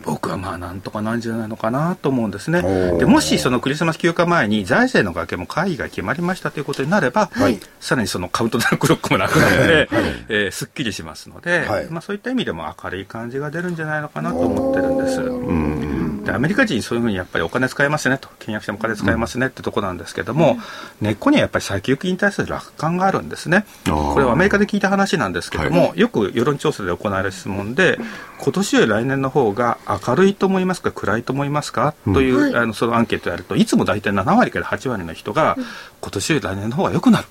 僕はまあなんとかなんじゃないのかなと思うんですね。でもしそのクリスマス休暇前に財政の崖も会議が決まりましたということになれば、はい、さらにそのカウントダウンクロックもなくなって、はい、えー、すっきりしますので、はい、まあ、そういった意味でも明るい感じが出るんじゃないのかなと思ってるんです。でアメリカ人そういうふうにやっぱりお金使えますねと。契約してもお金使えますねってとこなんですけども、うん、根っこにはやっぱり先行きに対する楽観があるんですね。これはアメリカで聞いた話なんですけども、よく世論調査で行われる質問で今年より来年の方が明るいと思いますか暗いと思いますか？という、うん、あのそのアンケートをやるといつも大体7割から8割の人が今年より来年の方が良くなる。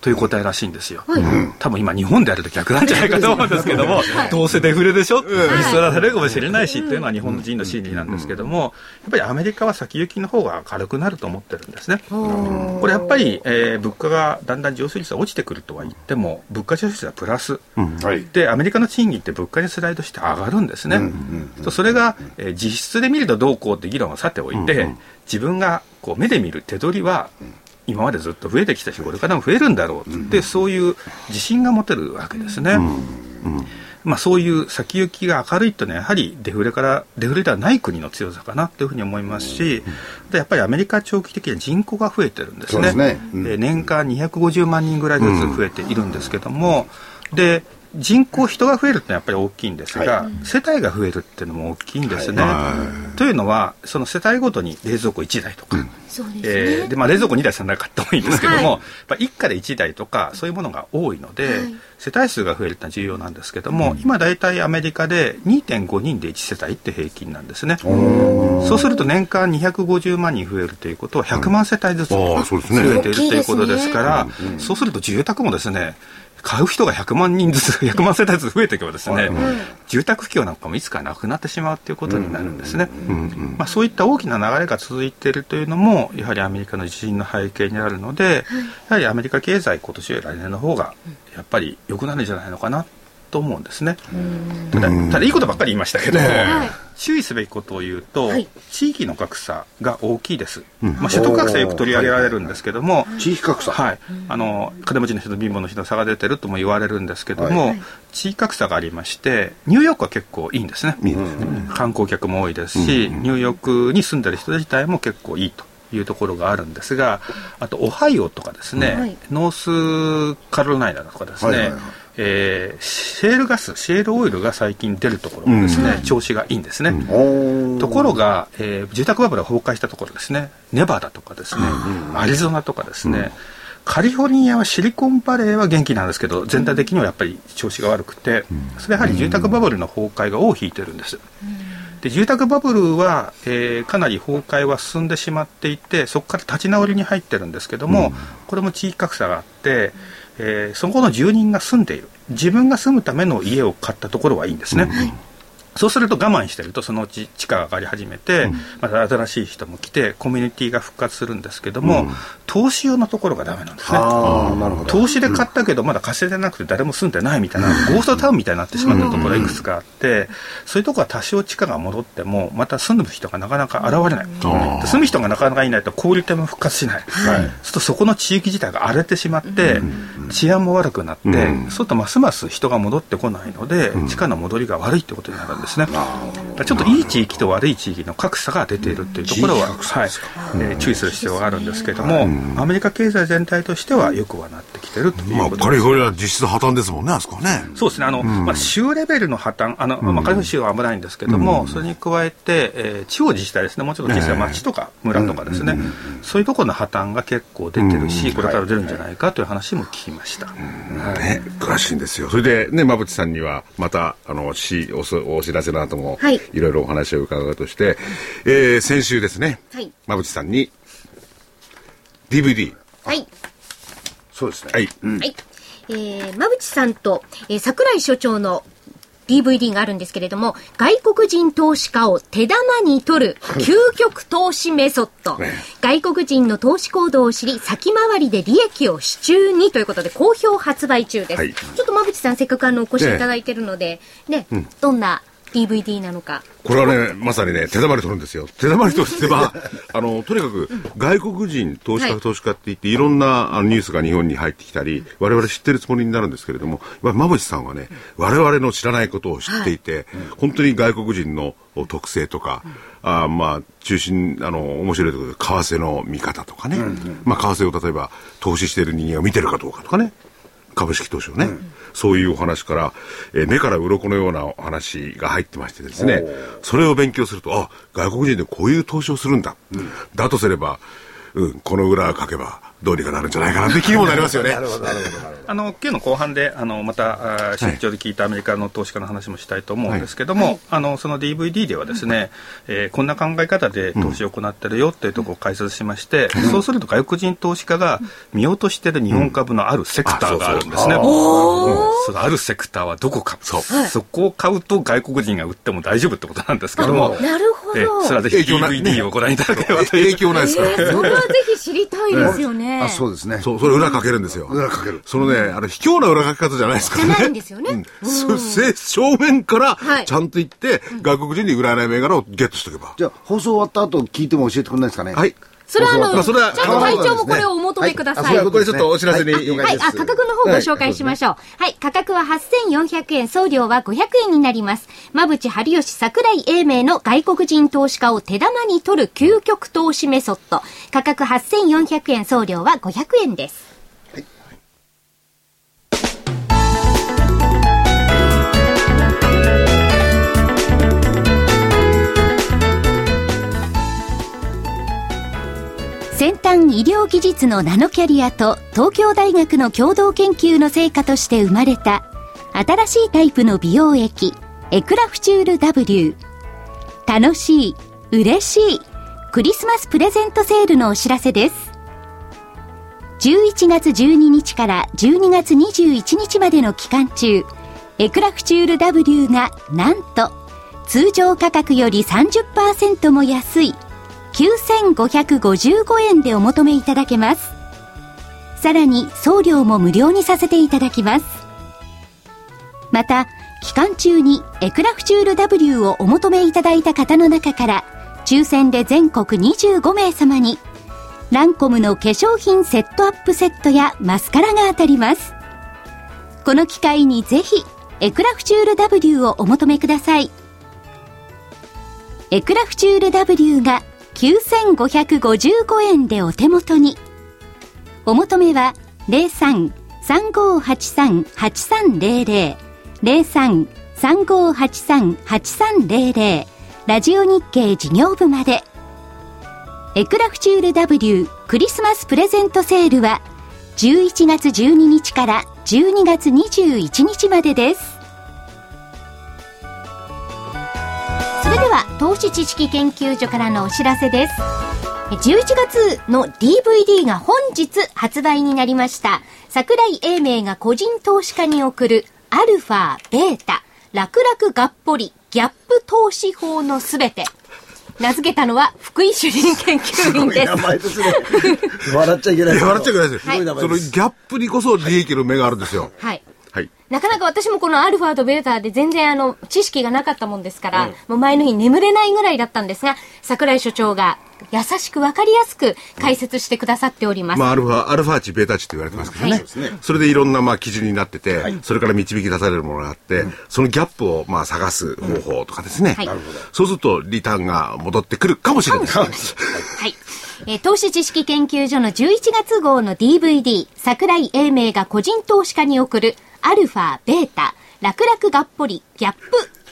という答えらしいんですよ、多分今日本であると逆なんじゃないかと思うんですけども、どうせデフレでしょ、見捨らされるかもしれないしっていうのは日本人の心理なんですけども、やっぱりアメリカは先行きの方が軽くなると思ってるんですね。これやっぱり、えー、物価がだんだん上昇率が落ちてくるとは言っても、物価上昇率はプラス、で、アメリカの賃金って物価にスライドして上がるんですね。それが、えー、実質で見るとどうこうって議論はさておいて、自分がこう目で見る手取りは今までずっと増えてきたしこれからも増えるんだろうって、うん、そういう自信が持てるわけですね。うん。うん、まあ、そういう先行きが明るいというのはやはりデフレからデフレではない国の強さかなというふうに思いますし、でやっぱりアメリカ長期的に人口が増えてるんですね。で、ね、年間250万人ぐらいずつ増えているんですけども、で人口、人が増えるってやっぱり大きいんですが、はい、世帯が増えるっていうのも大きいんですね。はい、というのは、その世帯ごとに冷蔵庫1台とか、うん。えー、でまあ、冷蔵庫2台3台買ってもいいんですけども、はい、一家で1台とかそういうものが多いので、はい、世帯数が増えるってのは重要なんですけども、うん、今大体アメリカで2.5人で1世帯って平均なんですね。そうすると年間250万人増えるということは100万世帯ずつ増えているということですから、そうすると住宅もですね買う人が100万人ずつ、100万世帯ずつ増えていけばですね、住宅不況なんかもいつかなくなってしまうということになるんですね。まあ、そういった大きな流れが続いているというのも、やはりアメリカの地震の背景にあるので、やはりアメリカ経済、今年より来年の方が、やっぱり良くなるんじゃないのかなと思うんですね。ただ、ただいいことばっかり言いましたけど、注意すべきことを言うと、はい、地域の格差が大きいです。うん、まあ、所得格差よく取り上げられるんですけども、地域格差。はい。あの、金持ちの人と貧乏の人の差が出てるとも言われるんですけども、はい、地域格差がありまして、ニューヨークは結構いいんですね。うん、観光客も多いですし、うん、ニューヨークに住んでる人自体も結構いいと。いうところがあるんですが、あとオハイオとかですね、はい、ノースカロライナとかですね、はいはいはいえー、シェールガス、シェールオイルが最近出るところですね、うん、調子がいいんですね。うん、ところが、えー、住宅バブルが崩壊したところですね、ネバダとかですね、うん、アリゾナとかですね、カリフォルニアはシリコンバレーは元気なんですけど、全体的にはやっぱり調子が悪くて、それやはり住宅バブルの崩壊が尾を引いてるんです。で住宅バブルは、えー、かなり崩壊は進んでしまっていてそこから立ち直りに入ってるんですけども、これも地域格差があって、えー、そこの住人が住んでいる。自分が住むための家を買ったところはいいんですね。うん。そうすると我慢してるとそのうち地価が上がり始めて、うん、また新しい人も来てコミュニティが復活するんですけども、うん、投資用のところがダメなんですね。投資で買ったけどまだ稼いでなくて誰も住んでないみたいな、ゴーストタウンみたいになってしまったところがいくつかあって、そういうところは多少地価が戻ってもまた住む人がなかなか現れない、住む人がなかなかいないと小売店も復活しない、はい、そうするとそこの地域自体が荒れてしまって、治安も悪くなって、そうするとますます人が戻ってこないので、地価の戻りが悪いってことになるんですですね。ちょっといい地域と悪い地域の格差が出ているというところは、はい、えー、注意する必要があるんですけれども、アメリカ経済全体としてはよくはなってきてるということです。まあ、カリフォルニア実質破綻ですもんね、あそこね。そうですね、あの、まあ、州レベルの破綻、あの、まあ、カリフォルニア州は危ないんですけれども、それに加えて、えー、地方自治体ですね、もうちょっと小さい町とか村とかですね、そういうところの破綻が結構出てるし、これから出るんじゃないかという話も聞きました。ね、詳しいんですよ。それでね、馬淵さんには、また、あの、し、おお知らせの後も、はい、いろいろお話を伺うとして、えー、先週ですね、はい、馬淵さんに、DVD。はい。そうですね。はい。うん、はい。えー、馬淵さんと、えー、桜井所長の DVD があるんですけれども、外国人投資家を手玉に取る 究極投資メソッド。外国人の投資行動を知り、先回りで利益を手中にということで、好評発売中です。はい、ちょっと馬淵さん、せっかくあの、お越しいただいてるので、ね、ねうん、どんな DVD なのか。これはね、まさにね、手玉り取るんですよ。手玉りとしては、あの、とにかく、外国人投資家、投資家って言って、いろんなあのニュースが日本に入ってきたり、我々知ってるつもりになるんですけれども、馬淵さんはね、我々の知らないことを知っていて、本当に外国人の特性とか、あまあ、中心、あの、面白いところで、為替の見方とかね、まあ、為替を例えば、投資している人間を見てるかどうかとかね、株式投資をね、うん、そういうお話から、えー、目から鱗のようなお話が入ってましてですね、それを勉強すると、あ、外国人でこういう投資をするんだ。うん、だとすれば、うん、この裏書けば、どうにかなるんじゃないかなって気にもなりますよね。なるほど、なるほど。あの、今日の後半で、あの、また、出張で聞いたアメリカの投資家の話もしたいと思うんですけども、はい、あの、その DVD ではですね、えー、こんな考え方で投資を行ってるよっていうところを解説しまして、うん、そうすると外国人投資家が見落としてる日本株のあるセクターがあるんですね。うん、そのあるセクターはどこか。そう。そこを買うと外国人が売っても大丈夫ってことなんですけども。なるほど。それはぜひ DVD をご覧いただければと影響ないですから。それはぜひ知りたいですよね。あ、そうですね。そう、それ裏かけるんですよ。裏かける。そのね、あの、卑怯な裏書き方じゃないですからね。じゃないんですよね。うん。正面から、ちゃんと言って、外国人に売らない銘柄をゲットしとけば。じゃあ、放送終わった後聞いても教えてくれないですかね？はい。それはあの、ちゃんと会長もこれをお求めください。はい、これちょっとお知らせに、はい、あ、価格の方ご紹介しましょう。はい、価格は8400円、送料は500円になります。馬淵春吉桜井英明の外国人投資家を手玉に取る究極投資メソッド。価格8400円、送料は500円です。先端医療技術のナノキャリアと東京大学の共同研究の成果として生まれた新しいタイプの美容液エクラフチュール W 楽しい嬉しいクリスマスプレゼントセールのお知らせです。11月12日から12月21日までの期間中エクラフチュール W がなんと通常価格より30%も安い9555円でお求めいただけます。さらに送料も無料にさせていただきます。また、期間中にエクラフチュール W をお求めいただいた方の中から、抽選で全国25名様に、ランコムの化粧品セットアップセットやマスカラが当たります。この機会にぜひ、エクラフチュール W をお求めください。エクラフチュール W が9555円でお手元に。お求めは03-3583-8300 03-3583-8300ラジオ日経事業部まで。エクラフチュール W クリスマスプレゼントセールは11月12日から12月21日までです。投資知識研究所からのお知らせです。11月の DVD が本日発売になりました。桜井英明が個人投資家に送るアルファ、ベータ、楽々がっぽり、ギャップ投資法のすべて。名付けたのは福井主任研究員です。名前ですね。笑っちゃいけない。笑っちゃいけないですよ。はい、そのギャップにこそ利益の目があるんですよ。はい。はい。なかなか私もこのアルファとベータで全然あの知識がなかったもんですから、もう前の日眠れないぐらいだったんですが、桜井所長が優しくわかりやすく解説してくださっております。まあ、アルファ、アルファ値、ベータ値って言われてますけどね。はいそれでいろんな、まあ、基準になってて、それから導き出されるものがあって、そのギャップを、まあ、探す方法とかですね。はいなるそうすると、リターンが戻ってくるかもしれない。はい。えー投資知識研究所の11月号の DVD、桜井英明が個人投資家に送る、アルファ、ベータ、楽々がっぽり、ギャップ、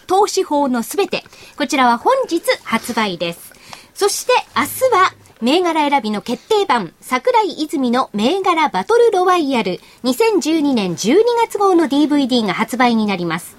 投資法のすべて。こちらは本日発売です。そして明日は、銘柄選びの決定版、桜井泉の銘柄バトルロワイヤル、2012年12月号の DVD が発売になります。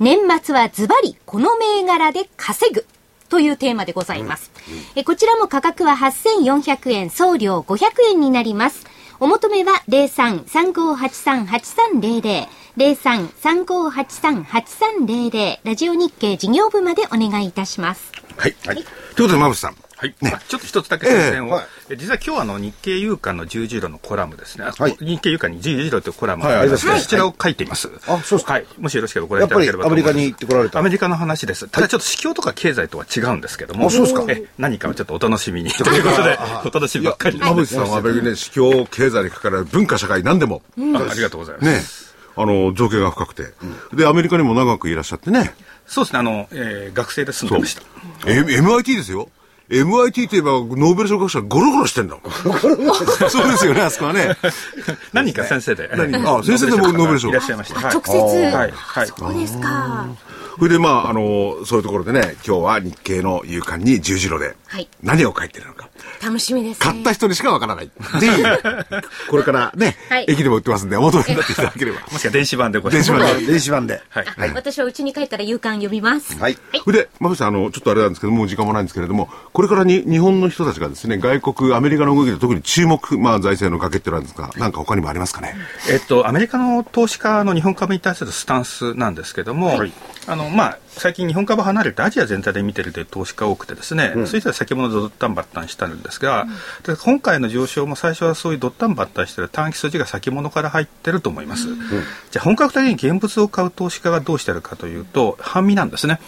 年末はズバリ、この銘柄で稼ぐ。というテーマでございます。えこちらも価格は8400円、送料500円になります。お求めは03-3583-8300、03-3583-8300、ラジオ日経事業部までお願いいたします。はい。はいということで、馬渕さん。はい、あちょっと一つだけ宣伝を、ええ。はい。え実は今日あの日経夕刊の十字路のコラムですね、あはい。日経夕刊に十字路というコラムはいがありまして、はいそちらを書いています。あそうですか。はい、もしよろしければご覧いただければとアメリカ思います。に行ってこられた。アメリカの話です。ただちょっと市況とか経済とは違うんですけども、あそうですか。え何かをちょっとお楽しみに。ということで、お楽しみばっかりです。馬渕さんは別にね、市況、経済にかかる文化、社会、何でも、あありがとうございます。ね、あの、造形が深くて、で、アメリカにも長くいらっしゃってね、そうですね、あの、えー学生で住んでました。M- MIT ですよ。MIT といえば、ノーベル賞学者ゴロゴロしてんだもん。そうですよね、あそこはね。何人か先生で。何あ先生でもノーベル賞いらっしゃいました。はい直接。はい。はい。そうですか。それで、まあ、あの、そういうところでね、今日は日経の夕刊に十字路ではい、何を書いてるのか。楽しみですね。買った人にしかわからない。ぜひ、これからね、はい駅でも売ってますんで、お求めになっていただければ。もしくは電子版でご電子版で電子版で。はい。あ私は家に帰ったら夕刊読みます。はい。それで、まぶしさん、あの、ちょっとあれなんですけど、もう時間もないんですけれども、これからに日本の人たちがですね、外国、アメリカの動きで特に注目、まあ、財政の崖ってなんですが、なんか他にもありますかね？えっと、アメリカの投資家の日本株に対するスタンスなんですけども、あの、まあ、最近日本株離れてアジア全体で見てるという投資家多くてですね、そういう人は先物でドッタンバッタンしたんですが、で今回の上昇も最初はそういうドッタンバッタンしてる短期筋が先物から入ってると思います。じゃあ本格的に現物を買う投資家がどうしてるかというと、半身なんですね。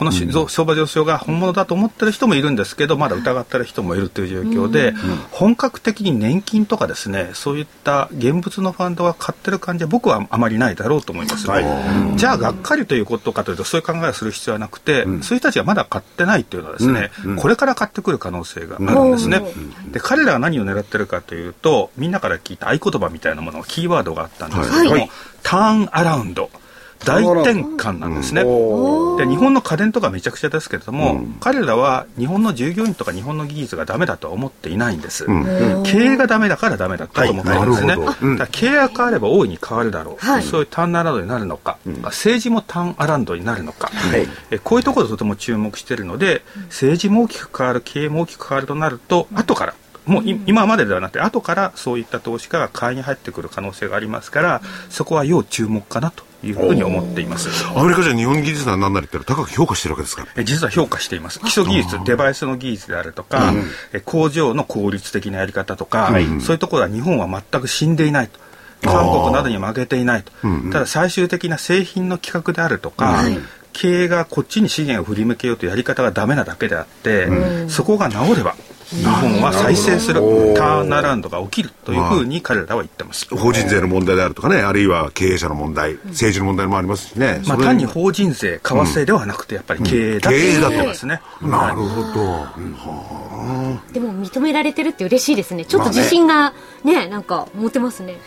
このし相場上昇が本物だと思ってる人もいるんですけど、まだ疑ってる人もいるという状況で、本格的に年金とかですね、そういった現物のファンドが買ってる感じは僕はあまりないだろうと思います。じゃあ、がっかりということかというと、そういう考えをする必要はなくて、そういう人たちがまだ買ってないというのはですね、これから買ってくる可能性があるんですね。で、彼らが何を狙ってるかというと、みんなから聞いた合言葉みたいなもの、キーワードがあったんですけども、ターンアラウンド。大転換なんですね。で日本の家電とかめちゃくちゃですけれども、彼らは日本の従業員とか日本の技術がダメだとは思っていないんです、経営がダメだからダメだと思ってるんですね、はい経営が変われば大いに変わるだろう、はい。そういうターンアラウンドになるのか、政治もターンアラウンドになるのか、えこういうところでとても注目しているので政治も大きく変わる経営も大きく変わるとなると後からもうい今までではなくて後からそういった投資家が買いに入ってくる可能性がありますからそこは要注目かなというふうに思っています。アメリカじゃ日本技術な何なりって高く評価してるわけですかえ実は評価しています。基礎技術デバイスの技術であるとか、え工場の効率的なやり方とか、そういうところは日本は全く死んでいないと。韓国などに負けていないと、ただ最終的な製品の規格であるとか、経営がこっちに資源を振り向けようというやり方がダメなだけであって、そこが治れば日本は再生するターンアラウンドが起きるというふうに彼らは言ってます。法人税の問題であるとかね、あるいは経営者の問題、政治の問題もありますしね。まあ、単に法人税、為替ではなくて、やっぱり経営だと経営だと言ってますね。なるほど。でも認められてるって嬉しいですね。ちょっと自信がね、なんか持てますね。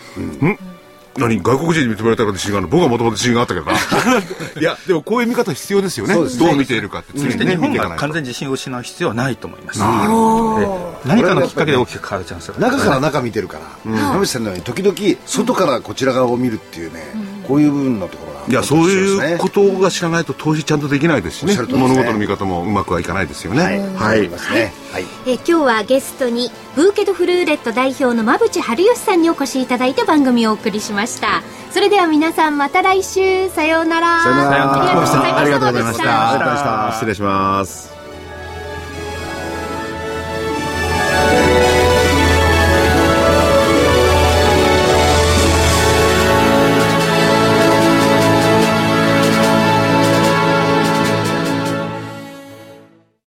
何外国人に認められたから自信があるの？僕はもともと自信があったけどな。いや、でもこういう見方必要ですよね。ね。どう見ているかって常にね、日本が完全に自信を失う必要はないと思います。で何かのきっかけで大きく変わるチャンスが。ある中から中見てるから、馬渕さんのように時々外からこちら側を見るっていうね、こういう部分のとこいや、そういうことが知らないと投資ちゃんとできないですしね。ね。物事の見方もうまくはいかないですよね。はい、ありますね。はい。えー今日はゲストにブーケドフルーレット代表の馬淵春吉さんにお越しいただいて番組をお送りしました。それでは皆さんまた来週。さようなら。さようなら。ありがとうございました。ありがとうございました。失礼します。